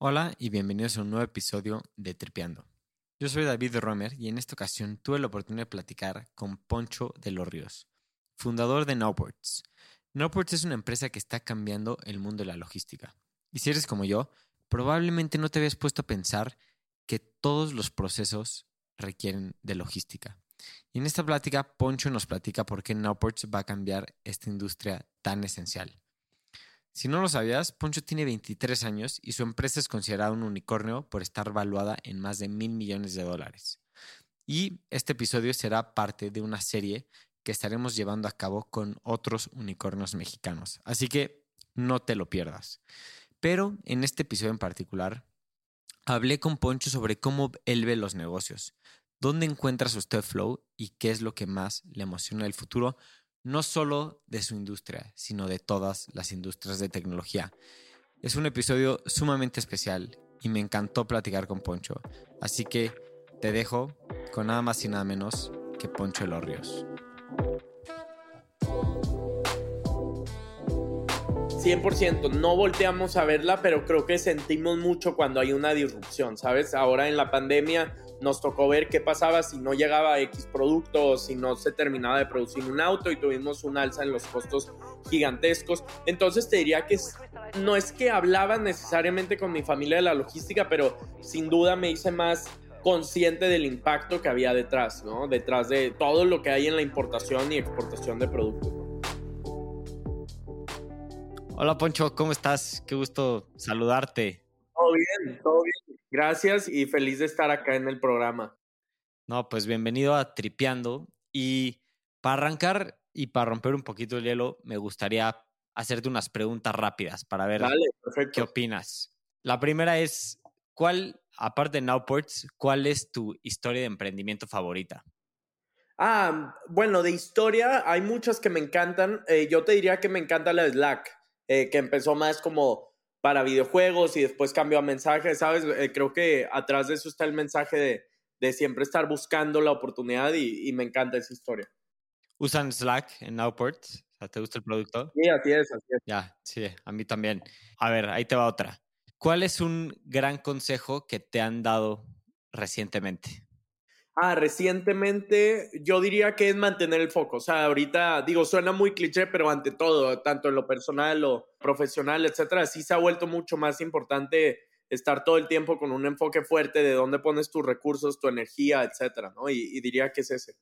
Hola y bienvenidos a un nuevo episodio de Tripeando. Yo soy David Romer y en esta ocasión tuve la oportunidad de platicar con Poncho de los Ríos, fundador de Nowports. Nowports es una empresa que está cambiando el mundo de la logística. Y si eres como yo, probablemente no te habías puesto a pensar que todos los procesos requieren de logística. Y en esta plática, Poncho nos platica por qué Nowports va a cambiar esta industria tan esencial. Si no lo sabías, Poncho tiene 23 años y su empresa es considerada un unicornio por estar valuada en más de mil millones de dólares. Y este episodio será parte de una serie que estaremos llevando a cabo con otros unicornios mexicanos. Así que no te lo pierdas. Pero en este episodio en particular, hablé con Poncho sobre cómo él ve los negocios, dónde encuentra su step flow y qué es lo que más le emociona del futuro, no solo de su industria, sino de todas las industrias de tecnología. Es un episodio sumamente especial y me encantó platicar con Poncho, así que te dejo con nada más y nada menos que Poncho de los Ríos. 100%, no volteamos a verla, pero creo que sentimos mucho cuando hay una disrupción, ¿sabes? Ahora en la pandemia nos tocó ver qué pasaba si no llegaba X producto o si no se terminaba de producir un auto y tuvimos un alza en los costos gigantescos. Entonces te diría que no es que hablaba necesariamente con mi familia de la logística, pero sin duda me hice más consciente del impacto que había detrás, ¿no? Detrás de todo lo que hay en la importación y exportación de productos. Hola Poncho, ¿cómo estás? Qué gusto saludarte. Todo bien, todo bien. Gracias y feliz de estar acá en el programa. No, pues bienvenido a Tripeando. Y para arrancar y para romper un poquito el hielo, me gustaría hacerte unas preguntas rápidas para ver qué opinas. La primera es, ¿cuál, aparte de Nowports, cuál es tu historia de emprendimiento favorita? Ah, bueno, de historia hay muchas que me encantan. Eh, yo te diría que me encanta la Slack, eh, que empezó más como para videojuegos y después cambió a mensajes, ¿sabes? Eh, creo que atrás de eso está el mensaje de, siempre estar buscando la oportunidad y, me encanta esa historia. ¿Usan Slack en Nowport? ¿Te gusta el producto? Sí, así es, así es. Ya, sí, a mí también. A ver, ahí te va otra. ¿Cuál es un gran consejo que te han dado recientemente? Ah, recientemente yo diría que es mantener el foco. O sea, ahorita digo, suena muy cliché, pero ante todo, tanto en lo personal o profesional, etcétera, sí se ha vuelto mucho más importante estar todo el tiempo con un enfoque fuerte de dónde pones tus recursos, tu energía, etcétera, ¿no? Y, y diría que es ese.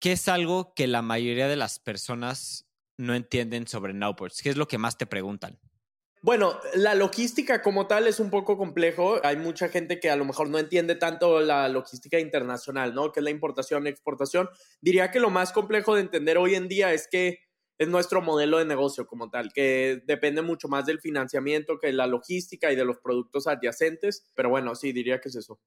¿Qué es algo que la mayoría de las personas no entienden sobre Nowports? ¿Qué es lo que más te preguntan? Bueno, la logística como tal es un poco complejo. Hay mucha gente que a lo mejor no entiende tanto la logística internacional, ¿no? Que es la importación exportación. Diría que lo más complejo de entender hoy en día es que es nuestro modelo de negocio como tal, que depende mucho más del financiamiento que la logística y de los productos adyacentes. Pero bueno, sí, diría que es eso.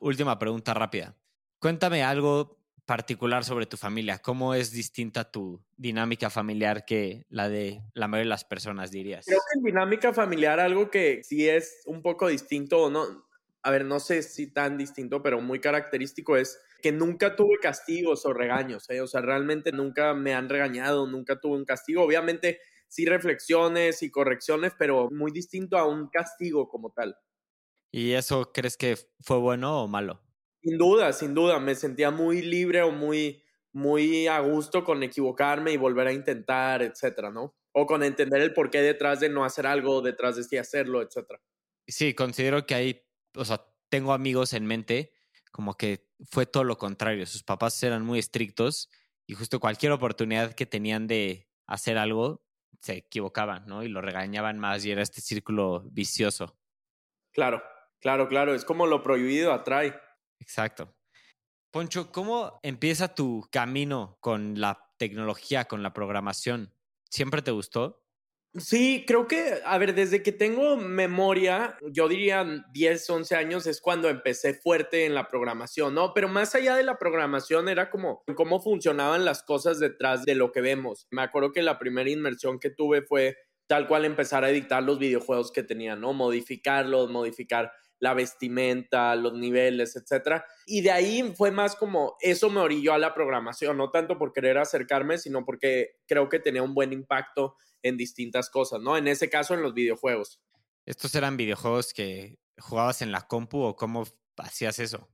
Última pregunta rápida. Cuéntame algo particular sobre tu familia? ¿Cómo es distinta tu dinámica familiar que la de la mayoría de las personas, dirías? Creo que en dinámica familiar algo que sí es un poco distinto, o no, a ver, no sé si tan distinto, pero muy característico es que nunca tuve castigos o regaños, ¿eh? o sea, realmente nunca me han regañado, nunca tuve un castigo. Obviamente sí reflexiones y correcciones, pero muy distinto a un castigo como tal. ¿Y eso crees que fue bueno o malo? Sin duda, sin duda, me sentía muy libre o muy, muy a gusto con equivocarme y volver a intentar, etcétera, ¿no? O con entender el porqué detrás de no hacer algo, detrás de sí hacerlo, etcétera. Sí, considero que hay, o sea, tengo amigos en mente como que fue todo lo contrario. Sus papás eran muy estrictos y justo cualquier oportunidad que tenían de hacer algo se equivocaban, ¿no? Y lo regañaban más y era este círculo vicioso. Claro, claro, claro. Es como lo prohibido atrae. Exacto. Poncho, ¿cómo empieza tu camino con la tecnología, con la programación? ¿Siempre te gustó? Sí, creo que, a ver, desde que tengo memoria, yo diría 10, 11 años es cuando empecé fuerte en la programación, ¿no? Pero más allá de la programación era como cómo funcionaban las cosas detrás de lo que vemos. Me acuerdo que la primera inmersión que tuve fue tal cual empezar a editar los videojuegos que tenía, ¿no? Modificarlos, modificar la vestimenta, los niveles, etcétera. Y de ahí fue más como eso me orilló a la programación, no tanto por querer acercarme, sino porque creo que tenía un buen impacto en distintas cosas, ¿no? En ese caso, en los videojuegos. ¿Estos eran videojuegos que jugabas en la compu o cómo hacías eso?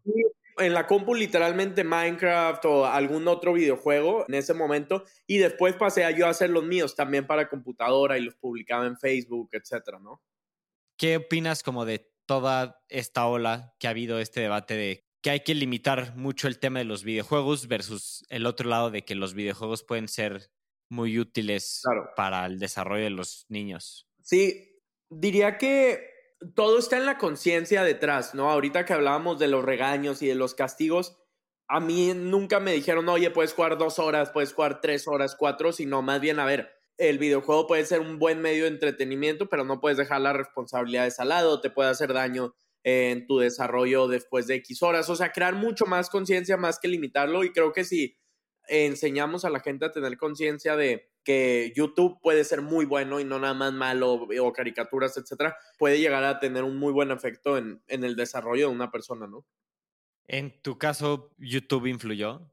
En la compu literalmente Minecraft o algún otro videojuego en ese momento y después pasé a yo a hacer los míos también para computadora y los publicaba en Facebook, etcétera, ¿no? ¿Qué opinas como de toda esta ola que ha habido este debate de que hay que limitar mucho el tema de los videojuegos versus el otro lado de que los videojuegos pueden ser muy útiles para el desarrollo de los niños? Sí, diría que todo está en la conciencia detrás, ¿no? Ahorita que hablábamos de los regaños y de los castigos, a mí nunca me dijeron, oye, puedes jugar dos horas, puedes jugar tres horas, cuatro, sino más bien, a ver, el videojuego puede ser un buen medio de entretenimiento, pero no puedes dejar las responsabilidades al lado, te puede hacer daño en tu desarrollo después de X horas. O sea, crear mucho más conciencia más que limitarlo. Y creo que si enseñamos a la gente a tener conciencia de que YouTube puede ser muy bueno y no nada más malo o caricaturas, etcétera, puede llegar a tener un muy buen efecto en, en el desarrollo de una persona, ¿no? En tu caso, ¿YouTube influyó?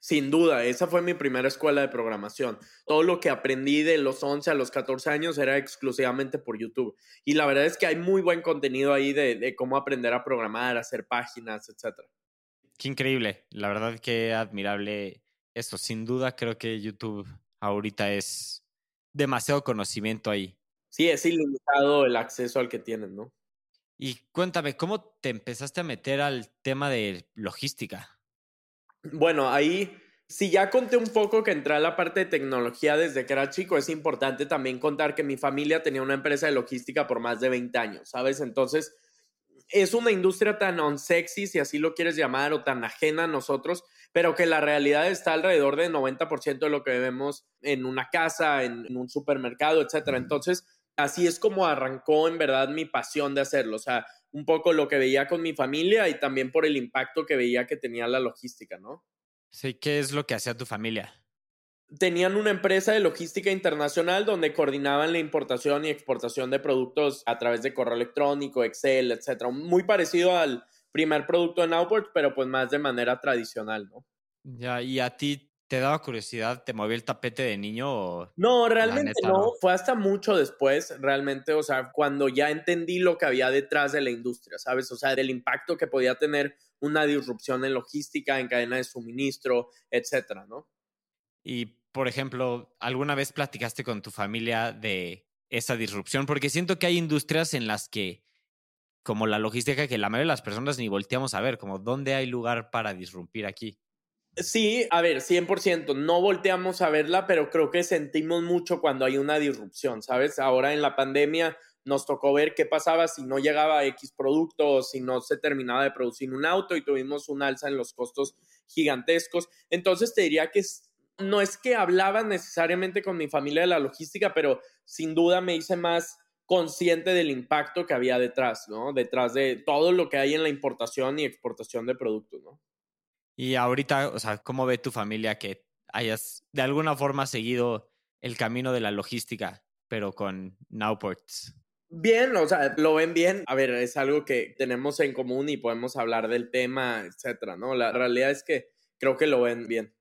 Sin duda, esa fue mi primera escuela de programación. Todo lo que aprendí de los 11 a los 14 años era exclusivamente por YouTube. Y la verdad es que hay muy buen contenido ahí de, cómo aprender a programar, hacer páginas, etc. Qué increíble. La verdad que admirable esto. Sin duda creo que YouTube ahorita es demasiado conocimiento ahí. Sí, es ilimitado el acceso al que tienen, ¿no? Y cuéntame, ¿cómo te empezaste a meter al tema de logística? Bueno, ahí, si ya conté un poco que entré a la parte de tecnología desde que era chico, es importante también contar que mi familia tenía una empresa de logística por más de 20 años, ¿sabes? Entonces, es una industria tan unsexy, si así lo quieres llamar, o tan ajena a nosotros, pero que la realidad está alrededor del 90% de lo que vemos en una casa, en, un supermercado, etcétera. Entonces, así es como arrancó en verdad mi pasión de hacerlo. O sea, un poco lo que veía con mi familia y también por el impacto que veía que tenía la logística, ¿no? Sí, ¿qué es lo que hacía tu familia? Tenían una empresa de logística internacional donde coordinaban la importación y exportación de productos a través de correo electrónico, Excel, etcétera. Muy parecido al primer producto en Outward, pero pues más de manera tradicional, ¿no? Ya, y a ti ¿Te daba curiosidad? ¿Te movió el tapete de niño? O no, realmente no. Fue hasta mucho después, realmente, o sea, cuando ya entendí lo que había detrás de la industria, ¿sabes? O sea, del impacto que podía tener una disrupción en logística, en cadena de suministro, etcétera, ¿no? Y, por ejemplo, ¿alguna vez platicaste con tu familia de esa disrupción? Porque siento que hay industrias en las que, como la logística, que la mayoría de las personas ni volteamos a ver, como dónde hay lugar para disrumpir aquí. Sí, a ver, 100%, no volteamos a verla, pero creo que sentimos mucho cuando hay una disrupción, ¿sabes? Ahora en la pandemia nos tocó ver qué pasaba si no llegaba X producto o si no se terminaba de producir un auto y tuvimos un alza en los costos gigantescos. Entonces te diría que no es que hablaba necesariamente con mi familia de la logística, pero sin duda me hice más consciente del impacto que había detrás, ¿no? Detrás de todo lo que hay en la importación y exportación de productos, ¿no? Y ahorita, o sea, ¿cómo ve tu familia que hayas de alguna forma seguido el camino de la logística, pero con Nowports? Bien, o sea, lo ven bien. A ver, es algo que tenemos en común y podemos hablar del tema, etcétera, ¿no? La realidad es que creo que lo ven bien.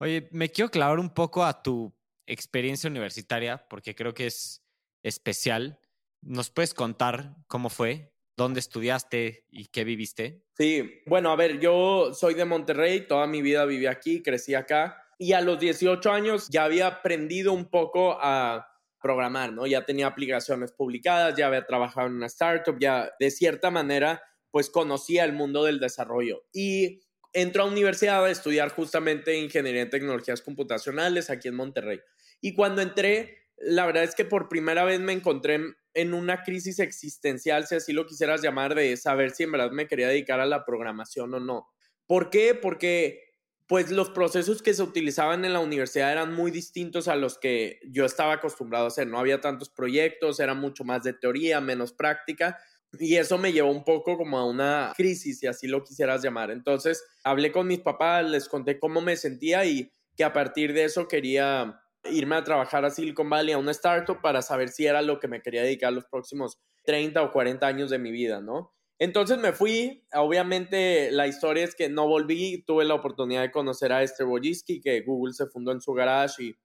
Oye, me quiero clavar un poco a tu experiencia universitaria, porque creo que es especial. ¿Nos puedes contar cómo fue? ¿Dónde estudiaste y qué viviste? Sí, bueno, a ver, yo soy de Monterrey, toda mi vida viví aquí, crecí acá y a los 18 años ya había aprendido un poco a programar, ¿no? Ya tenía aplicaciones publicadas, ya había trabajado en una startup, ya de cierta manera pues conocía el mundo del desarrollo y entró a universidad a estudiar justamente ingeniería en tecnologías computacionales aquí en Monterrey. Y cuando entré, la verdad es que por primera vez me encontré en una crisis existencial, si así lo quisieras llamar, de saber si en verdad me quería dedicar a la programación o no. ¿Por qué? Porque pues los procesos que se utilizaban en la universidad eran muy distintos a los que yo estaba acostumbrado a hacer. No había tantos proyectos, era mucho más de teoría, menos práctica. Y eso me llevó un poco como a una crisis, si así lo quisieras llamar. Entonces, hablé con mis papás, les conté cómo me sentía y que a partir de eso quería irme a trabajar a Silicon Valley, a una startup, para saber si era lo que me quería dedicar los próximos 30 o 40 años de mi vida, ¿no? Entonces me fui, obviamente la historia es que no volví, tuve la oportunidad de conocer a Esther Wojcicki, que Google se fundó en su garage y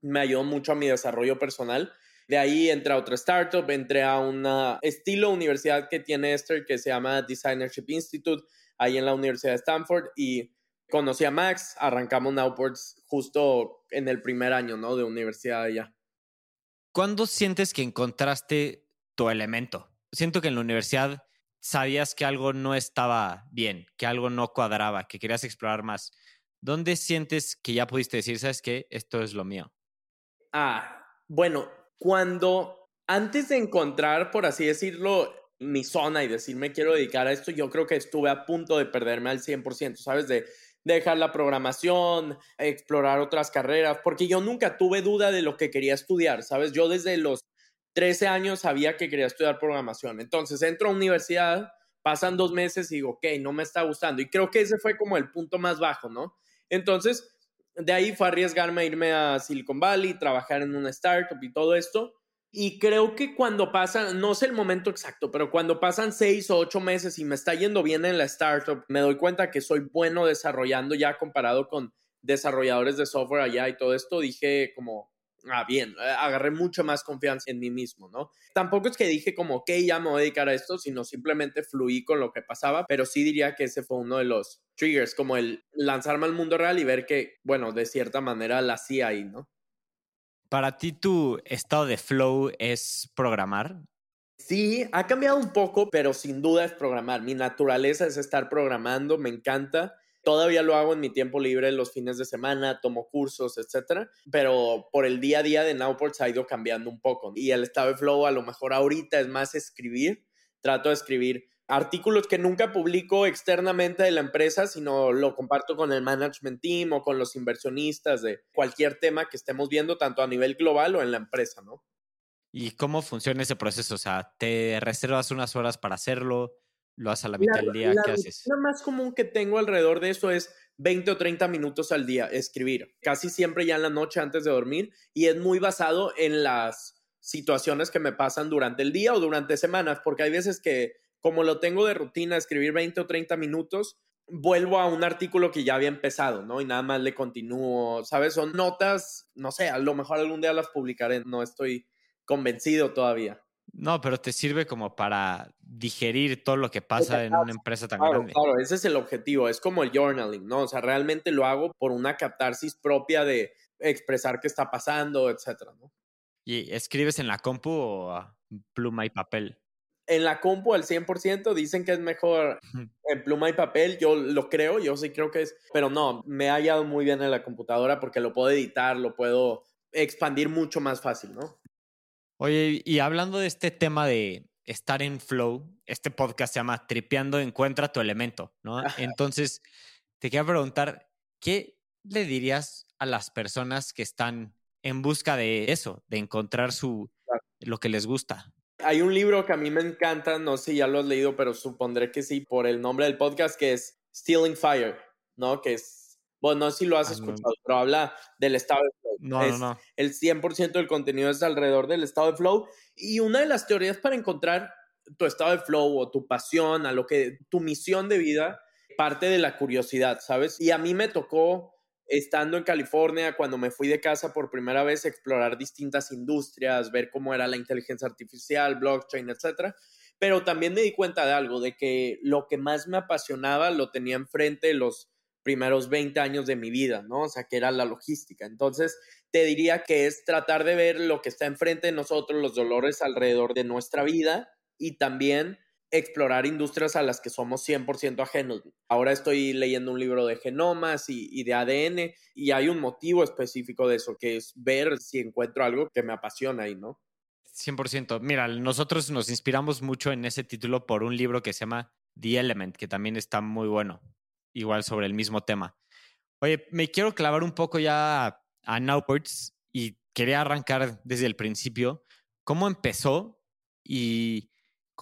me ayudó mucho a mi desarrollo personal. De ahí entré a otra startup, entré a una estilo universidad que tiene Esther que se llama Designership Institute, ahí en la Universidad de Stanford y conocí a Max, arrancamos Nowports justo en el primer año, ¿no? De universidad allá. ¿Cuándo sientes que encontraste tu elemento? Siento que en la universidad sabías que algo no estaba bien, que algo no cuadraba, que querías explorar más. ¿Dónde sientes que ya pudiste decir, sabes qué, esto es lo mío? Ah, bueno, cuando antes de encontrar, por así decirlo, mi zona y decirme quiero dedicar a esto, yo creo que estuve a punto de perderme al 100%, ¿sabes? De, dejar la programación, explorar otras carreras, porque yo nunca tuve duda de lo que quería estudiar, ¿sabes? Yo desde los 13 años sabía que quería estudiar programación. Entonces entro a universidad, pasan dos meses y digo, ok, no me está gustando. Y creo que ese fue como el punto más bajo, ¿no? Entonces, de ahí fue arriesgarme a irme a Silicon Valley, trabajar en una startup y todo esto. Y creo que cuando pasan, no sé el momento exacto, pero cuando pasan seis o ocho meses y me está yendo bien en la startup, me doy cuenta que soy bueno desarrollando ya comparado con desarrolladores de software allá y todo esto, dije como, ah, bien, agarré mucho más confianza en mí mismo, ¿no? Tampoco es que dije como, ok, ya me voy a dedicar a esto, sino simplemente fluí con lo que pasaba, pero sí diría que ese fue uno de los triggers, como el lanzarme al mundo real y ver que, bueno, de cierta manera la hacía ahí, ¿no? ¿Para ti tu estado de flow es programar? Sí, ha cambiado un poco, pero sin duda es programar. Mi naturaleza es estar programando, me encanta. Todavía lo hago en mi tiempo libre los fines de semana, tomo cursos, etcétera, pero por el día a día de Nowports ha ido cambiando un poco. Y el estado de flow a lo mejor ahorita es más escribir. Trato de escribir artículos que nunca publico externamente de la empresa, sino lo comparto con el management team o con los inversionistas de cualquier tema que estemos viendo, tanto a nivel global o en la empresa, ¿no? ¿Y cómo funciona ese proceso? O sea, ¿te reservas unas horas para hacerlo? ¿Lo haces a la mitad del día? ¿Qué haces? Lo más común que tengo alrededor de eso es 20 o 30 minutos al día escribir, casi siempre ya en la noche antes de dormir, y es muy basado en las situaciones que me pasan durante el día o durante semanas, porque hay veces que como lo tengo de rutina, escribir 20 o 30 minutos, vuelvo a un artículo que ya había empezado, ¿no? Y nada más le continúo, ¿sabes? Son notas, no sé, a lo mejor algún día las publicaré, no estoy convencido todavía. No, pero te sirve como para digerir todo lo que pasa en una empresa tan grande. Claro, ese es el objetivo, es como el journaling, ¿no? O sea, realmente lo hago por una catarsis propia de expresar qué está pasando, etcétera, ¿no? ¿Y escribes en la compu o pluma y papel? En la compu al 100% dicen que es mejor en pluma y papel, yo lo creo, yo sí creo que es, pero no, me ha hallado muy bien en la computadora porque lo puedo editar, lo puedo expandir mucho más fácil, ¿no? Oye, y hablando de este tema de estar en flow, este podcast se llama Tripeando Encuentra tu elemento, ¿no? Entonces, te quiero preguntar, ¿qué le dirías a las personas que están en busca de eso, de encontrar su lo que les gusta? Hay un libro que a mí me encanta, no sé si ya lo has leído, pero supondré que sí, por el nombre del podcast, que es Stealing Fire, ¿no? Que es, bueno, no sé si lo has ah, escuchado, pero habla del estado de flow. No, no, no. El 100% del contenido es alrededor del estado de flow. Y una de las teorías para encontrar tu estado de flow o tu pasión, a lo que tu misión de vida, parte de la curiosidad, ¿sabes? Y a mí me tocó estando en California, cuando me fui de casa por primera vez, explorar distintas industrias, ver cómo era la inteligencia artificial, blockchain, etc. Pero también me di cuenta de algo, de que lo que más me apasionaba lo tenía enfrente los primeros 20 años de mi vida, ¿no? O sea, que era la logística. Entonces, te diría que es tratar de ver lo que está enfrente de nosotros, los dolores alrededor de nuestra vida y también explorar industrias a las que somos 100% ajenos. Ahora estoy leyendo un libro de genomas y, de ADN y hay un motivo específico de eso, que es ver si encuentro algo que me apasiona ahí, ¿no? 100%. Mira, nosotros nos inspiramos mucho en ese título por un libro que se llama The Element, que también está muy bueno, igual sobre el mismo tema. Oye, me quiero clavar un poco ya a Nowports y quería arrancar desde el principio. ¿Cómo empezó y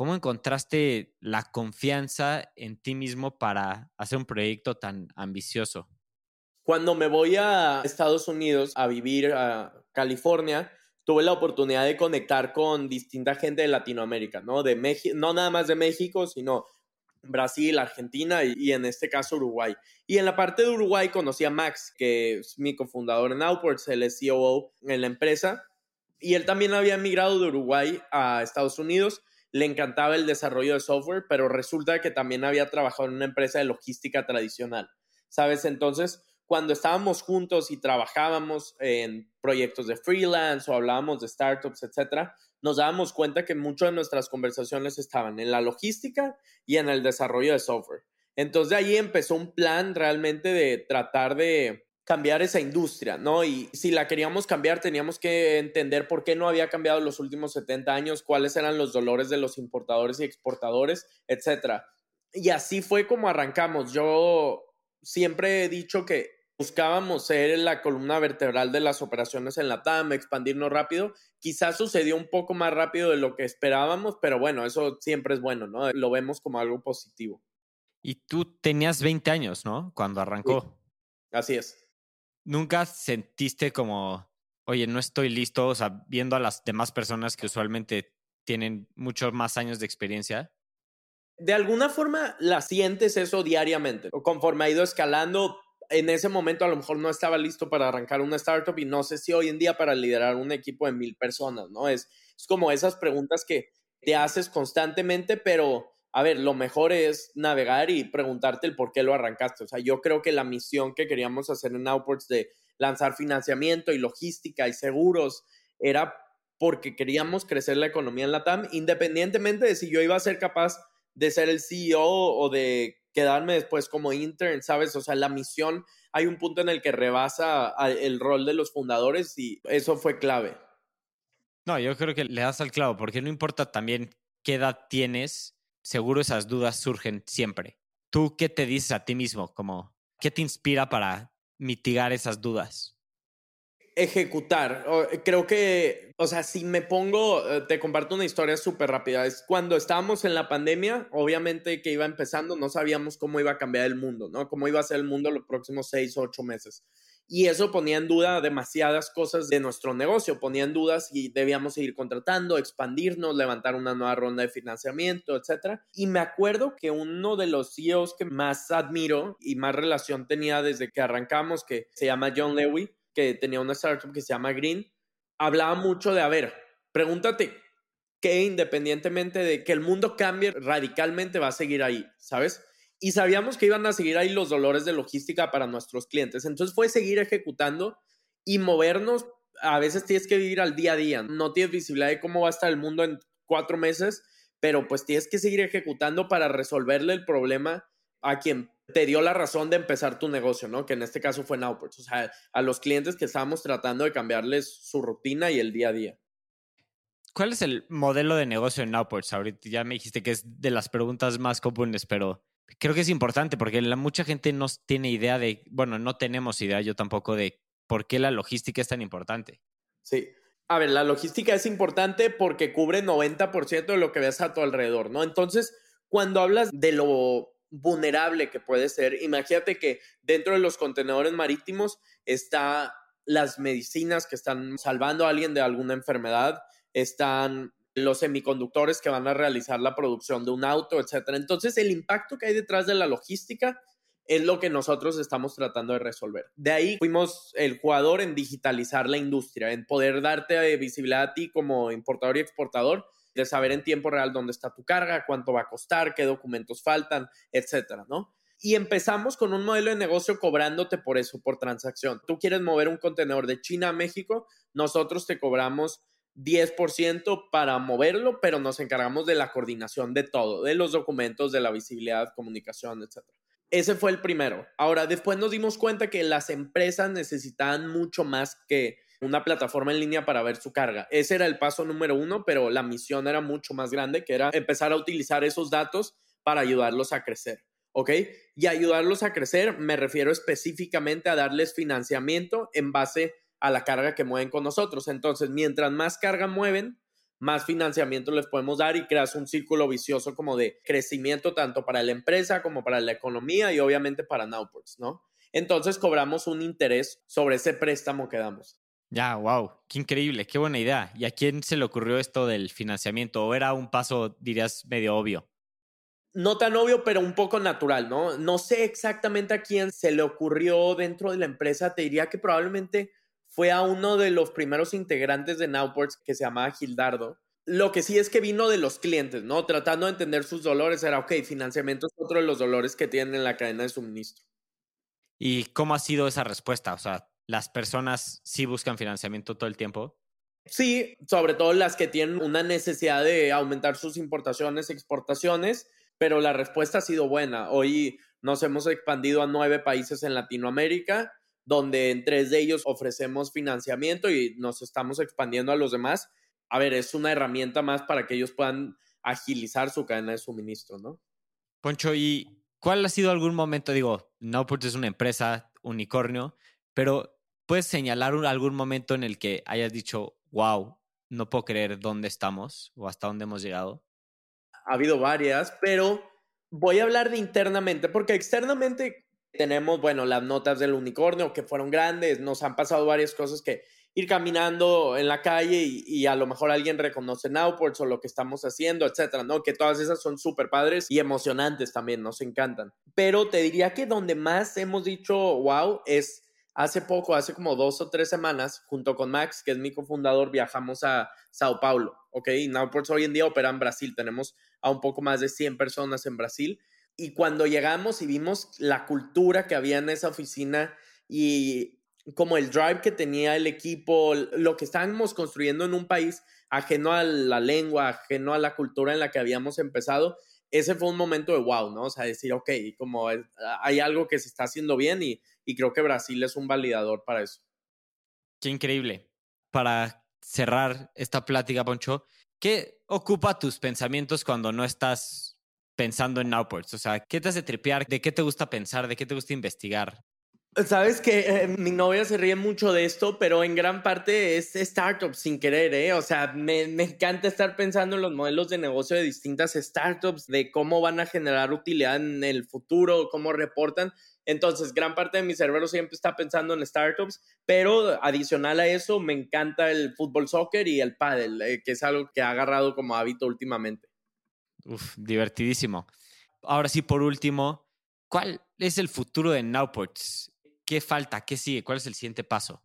¿Cómo encontraste la confianza en ti mismo para hacer un proyecto tan ambicioso? Cuando me voy a Estados Unidos a vivir a California, tuve la oportunidad de conectar con distinta gente de Latinoamérica, ¿no? De México, no nada más de México, sino Brasil, Argentina y, en este caso Uruguay. Y en la parte de Uruguay conocí a Max, que es mi cofundador en Outports, el COO en la empresa Y él también había emigrado de Uruguay a Estados Unidos, le encantaba el desarrollo de software, pero resulta que también había trabajado en una empresa de logística tradicional, ¿sabes? Entonces, cuando estábamos juntos y trabajábamos en proyectos de freelance o hablábamos de startups, etcétera, nos dábamos cuenta que muchas de nuestras conversaciones estaban en la logística y en el desarrollo de software. Entonces de ahí empezó un plan realmente de tratar de cambiar esa industria, ¿no? Y si la queríamos cambiar, teníamos que entender por qué no había cambiado en los últimos 70 años, cuáles eran los dolores de los importadores y exportadores, etcétera. Y así fue como arrancamos. Yo siempre he dicho que buscábamos ser la columna vertebral de las operaciones en la TAM, expandirnos rápido. Quizás sucedió un poco más rápido de lo que esperábamos, pero bueno, eso siempre es bueno, ¿no? Lo vemos como algo positivo. Y tú tenías 20 años, ¿no? Cuando arrancó. Así es. ¿Nunca sentiste como, oye, no estoy listo, o sea, viendo a las demás personas que usualmente tienen muchos más años de experiencia? De alguna forma la sientes eso diariamente. O conforme ha ido escalando, en ese momento a lo mejor no estaba listo para arrancar una startup y no sé si hoy en día para liderar un equipo de mil personas, ¿no? Es, es como esas preguntas que te haces constantemente, pero a ver, lo mejor es navegar y preguntarte el por qué lo arrancaste. O sea, yo creo que la misión que queríamos hacer en Outports de lanzar financiamiento y logística y seguros era porque queríamos crecer la economía en la TAM, independientemente de si yo iba a ser capaz de ser el CEO o de quedarme después como intern, ¿sabes? O sea, la misión, hay un punto en el que rebasa el rol de los fundadores y eso fue clave. No, yo creo que le das al clavo, porque no importa también qué edad tienes, seguro esas dudas surgen siempre. ¿Tú qué te dices a ti mismo? ¿Qué te inspira para mitigar esas dudas? Ejecutar. Creo que, o sea, si me pongo, eh, te comparto una historia súper rápida. Es cuando estábamos en la pandemia, obviamente que iba empezando, no sabíamos cómo iba a cambiar el mundo, ¿no? Cómo iba a ser el mundo los próximos seis o ocho meses y eso ponía en duda demasiadas cosas de nuestro negocio, ponía en dudas si debíamos seguir contratando, expandirnos, levantar una nueva ronda de financiamiento, etcétera. Y me acuerdo que uno de los CEOs que más admiro y más relación tenía desde que arrancamos, que se llama John Lewis, que tenía una startup que se llama Green, hablaba mucho de, a ver, pregúntate que independientemente de que el mundo cambie radicalmente va a seguir ahí, ¿sabes? Y sabíamos que iban a seguir ahí los dolores de logística para nuestros clientes. Entonces fue seguir ejecutando y movernos. A veces tienes que vivir al día a día. No tienes visibilidad de cómo va a estar el mundo en cuatro meses, pero pues tienes que seguir ejecutando para resolverle el problema a quien te dio la razón de empezar tu negocio, ¿no? Que en este caso fue Nowports. O sea, a los clientes que estábamos tratando de cambiarles su rutina y el día a día. ¿Cuál es el modelo de negocio en Nowports? Ahorita ya me dijiste que es de las preguntas más comunes, pero creo que es importante porque la, mucha gente no tiene idea de, bueno, no tenemos idea yo tampoco de por qué la logística es tan importante. Sí. A ver, la logística es importante porque cubre 90% de lo que ves a tu alrededor, ¿no? Entonces, cuando hablas de lo vulnerable que puede ser, imagínate que dentro de los contenedores marítimos está las medicinas que están salvando a alguien de alguna enfermedad, están los semiconductores que van a realizar la producción de un auto, etcétera. Entonces, el impacto que hay detrás de la logística es lo que nosotros estamos tratando de resolver. De ahí fuimos el jugador en digitalizar la industria, en poder darte visibilidad a ti como importador y exportador, de saber en tiempo real dónde está tu carga, cuánto va a costar, qué documentos faltan, etcétera, ¿no? Y empezamos con un modelo de negocio cobrándote por eso, por transacción. Tú quieres mover un contenedor de China a México, nosotros te cobramos 10% para moverlo, pero nos encargamos de la coordinación de todo, de los documentos, de la visibilidad, comunicación, etc. Ese fue el primero. Ahora, después nos dimos cuenta que las empresas necesitaban mucho más que una plataforma en línea para ver su carga. Ese era el paso número uno, pero la misión era mucho más grande, que era empezar a utilizar esos datos para ayudarlos a crecer. ¿Ok? Y ayudarlos a crecer me refiero específicamente a darles financiamiento en base a la carga que mueven con nosotros. Entonces, mientras más carga mueven, más financiamiento les podemos dar y creas un círculo vicioso como de crecimiento tanto para la empresa como para la economía y obviamente para Nowports, ¿no? Entonces cobramos un interés sobre ese préstamo que damos. Ya, wow, qué increíble, qué buena idea. ¿Y a quién se le ocurrió esto del financiamiento? ¿O era un paso, dirías, medio obvio? No tan obvio, pero un poco natural, ¿no? No sé exactamente a quién se le ocurrió dentro de la empresa. Te diría que probablemente fue a uno de los primeros integrantes de Nowports que se llamaba Gildardo. Lo que sí es que vino de los clientes, ¿no? Tratando de entender sus dolores, era, ok, financiamiento es otro de los dolores que tienen en la cadena de suministro. ¿Y cómo ha sido esa respuesta? O sea, ¿las personas sí buscan financiamiento todo el tiempo? Sí, sobre todo las que tienen una necesidad de aumentar sus importaciones, exportaciones, pero la respuesta ha sido buena. Hoy nos hemos expandido a nueve países en Latinoamérica, donde en tres de ellos ofrecemos financiamiento y nos estamos expandiendo a los demás. A ver, es una herramienta más para que ellos puedan agilizar su cadena de suministro, ¿no? Poncho, ¿y cuál ha sido algún momento? Digo, Nowport es una empresa unicornio, pero ¿puedes señalar algún momento en el que hayas dicho, wow, no puedo creer dónde estamos o hasta dónde hemos llegado? Ha habido varias, pero voy a hablar de internamente, porque externamente tenemos, bueno, las notas del unicornio que fueron grandes, nos han pasado varias cosas que ir caminando en la calle y, a lo mejor alguien reconoce Nowports o lo que estamos haciendo, etcétera, ¿no? Que todas esas son súper padres y emocionantes también, nos encantan. Pero te diría que donde más hemos dicho wow es hace poco, hace como dos o tres semanas, junto con Max, que es mi cofundador, viajamos a Sao Paulo, ¿ok? Nowports hoy en día opera en Brasil, tenemos a un poco más de 100 personas en Brasil. Y cuando llegamos y vimos la cultura que había en esa oficina y como el drive que tenía el equipo, lo que estábamos construyendo en un país ajeno a la lengua, ajeno a la cultura en la que habíamos empezado, ese fue un momento de wow, ¿no? O sea, decir, ok, como hay algo que se está haciendo bien y, y creo que Brasil es un validador para eso. Qué increíble. Para cerrar esta plática, Poncho, ¿qué ocupa tus pensamientos cuando no estás pensando en Nowports? O sea, ¿qué te hace tripear? ¿De qué te gusta pensar? ¿De qué te gusta investigar? Sabes que eh, mi novia se ríe mucho de esto, pero en gran parte es startup sin querer, ¿eh? O sea, me, me, encanta estar pensando en los modelos de negocio de distintas startups, de cómo van a generar utilidad en el futuro, cómo reportan. Entonces, gran parte de mi cerebro siempre está pensando en startups, pero adicional a eso, me encanta el fútbol soccer y el pádel, eh, que es algo que ha agarrado como hábito últimamente. Divertidísimo. Ahora sí, por último, ¿cuál es el futuro de Nowports? ¿Qué falta? ¿Qué sigue? ¿Cuál es el siguiente paso?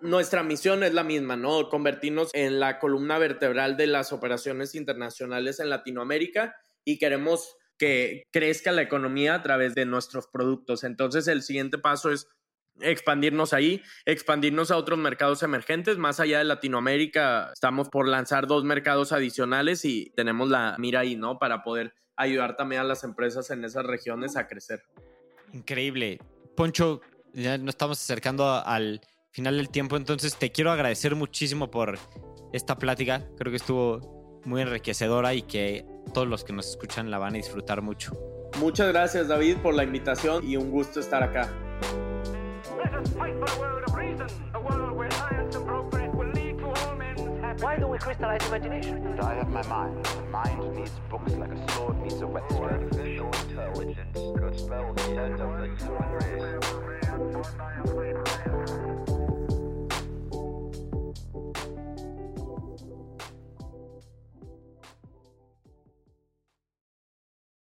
Nuestra misión es la misma, ¿no? Convertirnos en la columna vertebral de las operaciones internacionales en Latinoamérica y queremos que crezca la economía a través de nuestros productos. Entonces, el siguiente paso es expandirnos ahí, expandirnos a otros mercados emergentes. Más allá de Latinoamérica, estamos por lanzar dos mercados adicionales y tenemos la mira ahí, ¿no? Para poder ayudar también a las empresas en esas regiones a crecer. Increíble. Poncho, ya nos estamos acercando al final del tiempo, entonces te quiero agradecer muchísimo por esta plática. Creo que estuvo muy enriquecedora y que todos los que nos escuchan la van a disfrutar mucho. Muchas gracias David por la invitación y un gusto estar acá. fight for a world of reason, a world where science and progress will lead to all men's happiness. Why do we crystallize imagination? I have my mind. The mind needs books like a sword needs a whetstone. Artificial intelligence could spell the end of the human race.